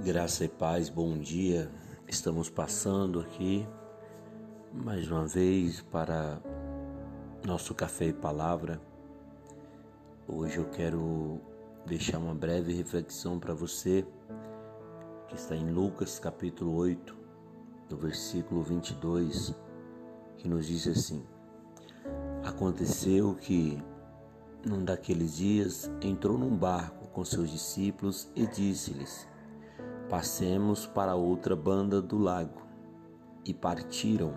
Graça e paz, bom dia. Estamos passando aqui mais uma vez para nosso café e palavra. Hoje eu quero deixar uma breve reflexão para você que está em Lucas capítulo 8, no versículo 22, que nos diz assim: Aconteceu que num daqueles dias entrou num barco com seus discípulos e disse-lhes: Passemos para outra banda do lago. E partiram,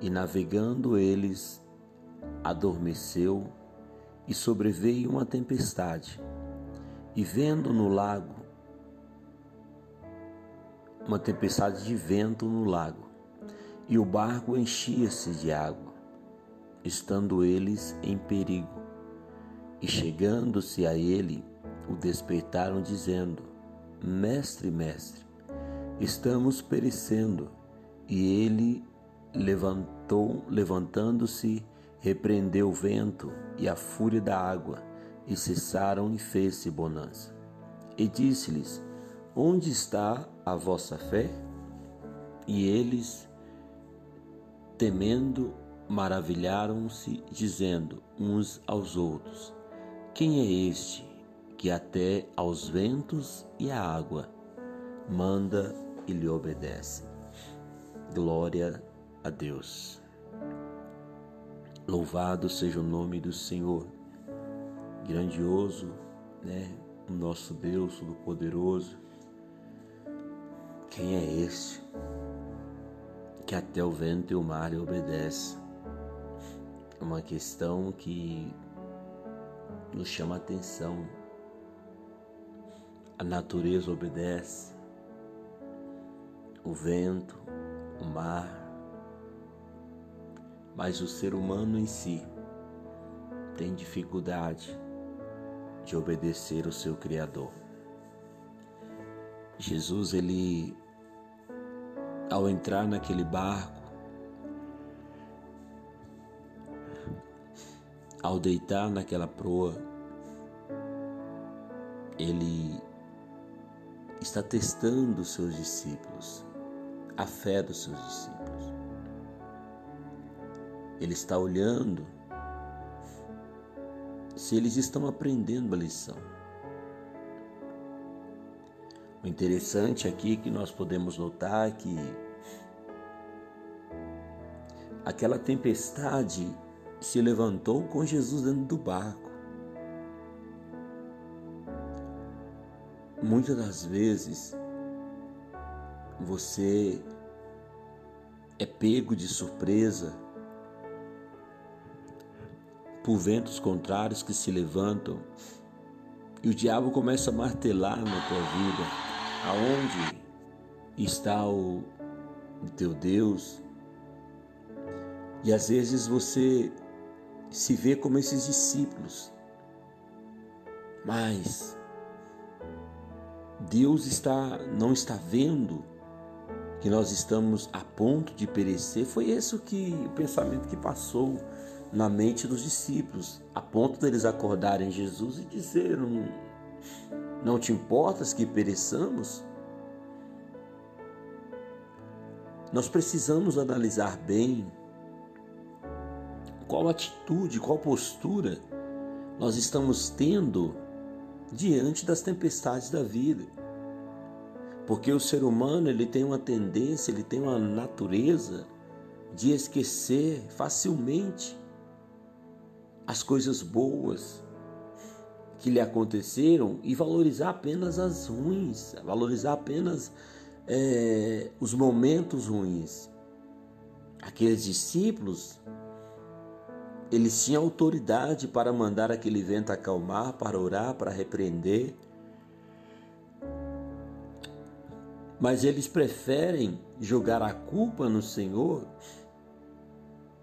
e navegando eles, adormeceu, e sobreveio uma tempestade. E vendo no lago, uma tempestade de vento no lago, e o barco enchia-se de água, estando eles em perigo. E chegando-se a ele, o despertaram, dizendo: Mestre, mestre, estamos perecendo. E ele levantou, levantando-se, repreendeu o vento e a fúria da água, e cessaram e fez-se bonança. E disse-lhes: Onde está a vossa fé? E eles, temendo, maravilharam-se, dizendo uns aos outros: Quem é este que até aos ventos e à água manda e lhe obedece. Glória a Deus. Louvado seja o nome do Senhor, grandioso, né? O nosso Deus Todo-Poderoso. Quem é este que até o vento e o mar lhe obedece? Uma questão que nos chama a atenção a natureza obedece, o vento, o mar, mas o ser humano em si tem dificuldade de obedecer o seu Criador. Jesus, ele, ao entrar naquele barco, ao deitar naquela proa, ele está testando os seus discípulos, a fé dos seus discípulos. Ele está olhando se eles estão aprendendo a lição. O interessante aqui que nós podemos notar é que aquela tempestade se levantou com Jesus dentro do barco. Muitas das vezes você é pego de surpresa por ventos contrários que se levantam e o diabo começa a martelar na tua vida. Aonde está o, teu Deus? E às vezes você se vê como esses discípulos mas Deus está não está vendo que nós estamos a ponto de perecer. Foi esse o que o pensamento que passou na mente dos discípulos, a ponto deles acordarem Jesus e dizer: não, não te importas que pereçamos? Nós precisamos analisar bem qual atitude, qual postura nós estamos tendo diante das tempestades da vida. Porque o ser humano ele tem uma tendência, ele tem uma natureza de esquecer facilmente as coisas boas que lhe aconteceram e valorizar apenas as ruins, valorizar apenas é, os momentos ruins. Aqueles discípulos eles tinham autoridade para mandar aquele vento acalmar, para orar, para repreender. Mas eles preferem jogar a culpa no Senhor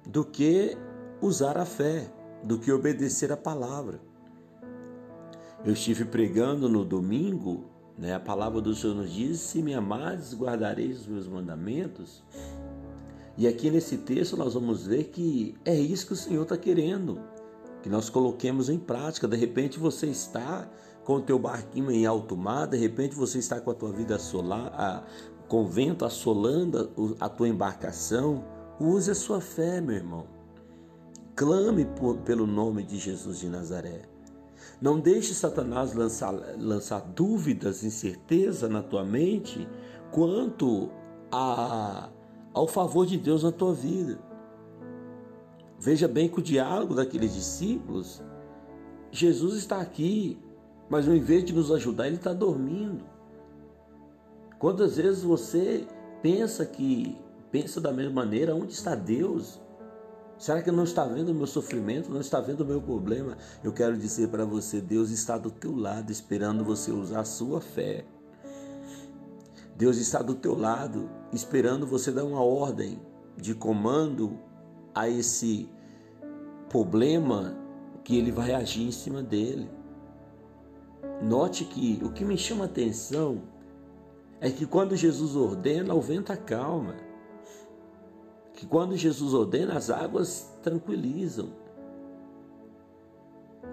do que usar a fé, do que obedecer a palavra. Eu estive pregando no domingo, né, a palavra do Senhor nos diz: Se me amares, guardareis os meus mandamentos. E aqui nesse texto nós vamos ver que é isso que o Senhor está querendo, que nós coloquemos em prática. De repente você está com o teu barquinho em alto mar, de repente você está com a tua vida solar, a, com o vento assolando a tua embarcação. Use a sua fé, meu irmão. Clame por, pelo nome de Jesus de Nazaré. Não deixe Satanás lançar, lançar dúvidas, incerteza na tua mente quanto a, ao favor de Deus na tua vida. Veja bem que o diálogo daqueles discípulos, Jesus está aqui mas ao invés de nos ajudar, ele está dormindo. Quantas vezes você pensa que pensa da mesma maneira, onde está Deus? Será que não está vendo o meu sofrimento, não está vendo o meu problema? Eu quero dizer para você, Deus está do teu lado, esperando você usar a sua fé. Deus está do teu lado, esperando você dar uma ordem de comando a esse problema que ele vai agir em cima dele. Note que o que me chama a atenção é que quando Jesus ordena, o vento acalma. Que quando Jesus ordena, as águas tranquilizam.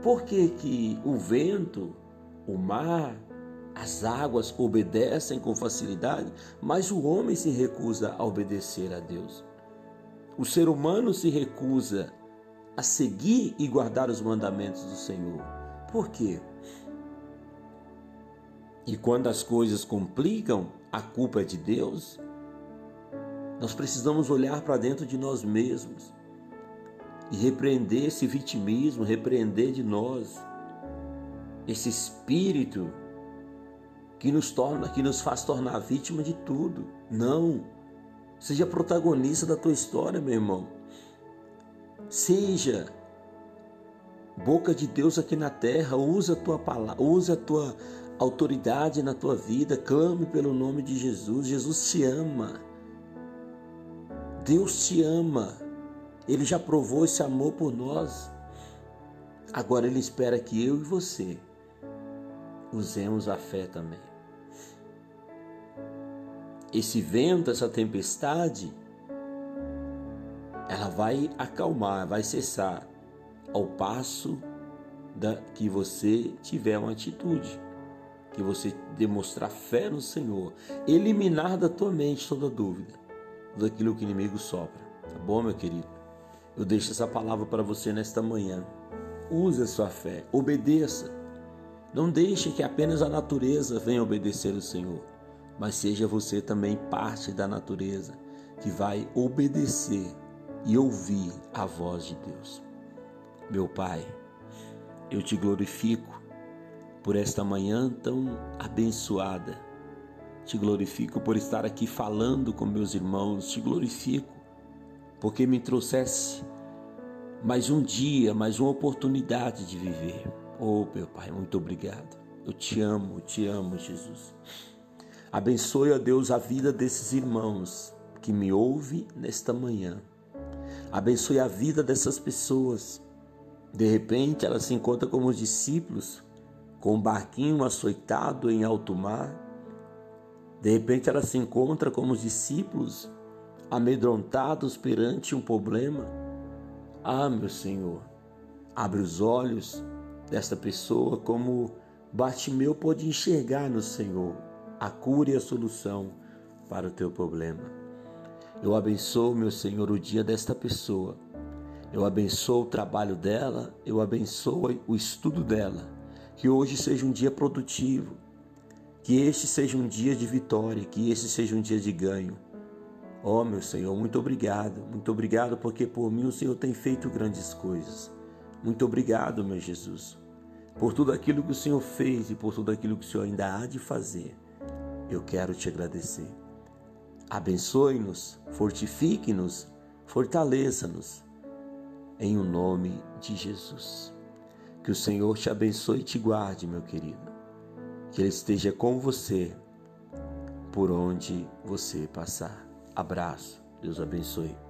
Por que, que o vento, o mar, as águas obedecem com facilidade, mas o homem se recusa a obedecer a Deus? O ser humano se recusa a seguir e guardar os mandamentos do Senhor. Por quê? E quando as coisas complicam, a culpa é de Deus. Nós precisamos olhar para dentro de nós mesmos e repreender esse vitimismo, repreender de nós esse espírito que nos torna, que nos faz tornar vítima de tudo. Não. Seja protagonista da tua história, meu irmão. Seja boca de Deus aqui na terra, usa a tua palavra, usa a tua autoridade na tua vida, clame pelo nome de Jesus. Jesus te ama. Deus te ama. Ele já provou esse amor por nós. Agora ele espera que eu e você usemos a fé também. Esse vento, essa tempestade, ela vai acalmar, vai cessar ao passo da, que você tiver uma atitude que você demonstrar fé no Senhor, eliminar da tua mente toda dúvida daquilo que o inimigo sopra. Tá bom, meu querido? Eu deixo essa palavra para você nesta manhã. Use a sua fé, obedeça. Não deixe que apenas a natureza venha obedecer o Senhor, mas seja você também parte da natureza que vai obedecer e ouvir a voz de Deus. Meu Pai, eu te glorifico por esta manhã tão abençoada. Te glorifico por estar aqui falando com meus irmãos, te glorifico porque me trouxesse mais um dia, mais uma oportunidade de viver. Oh, meu Pai, muito obrigado. Eu te amo, te amo, Jesus. Abençoe, ó Deus, a vida desses irmãos que me ouvem nesta manhã. Abençoe a vida dessas pessoas. De repente, elas se encontram como os discípulos com um barquinho açoitado em alto mar. De repente ela se encontra como os discípulos, amedrontados perante um problema. Ah, meu Senhor, abre os olhos desta pessoa como Bartimeu pôde enxergar no Senhor a cura e a solução para o teu problema. Eu abençoo, meu Senhor, o dia desta pessoa. Eu abençoo o trabalho dela, eu abençoo o estudo dela que hoje seja um dia produtivo, que este seja um dia de vitória, que este seja um dia de ganho. Oh, meu Senhor, muito obrigado, muito obrigado porque por mim o Senhor tem feito grandes coisas. Muito obrigado, meu Jesus, por tudo aquilo que o Senhor fez e por tudo aquilo que o Senhor ainda há de fazer. Eu quero te agradecer. Abençoe-nos, fortifique-nos, fortaleça-nos, em o nome de Jesus. Que o Senhor te abençoe e te guarde, meu querido. Que Ele esteja com você por onde você passar. Abraço. Deus abençoe.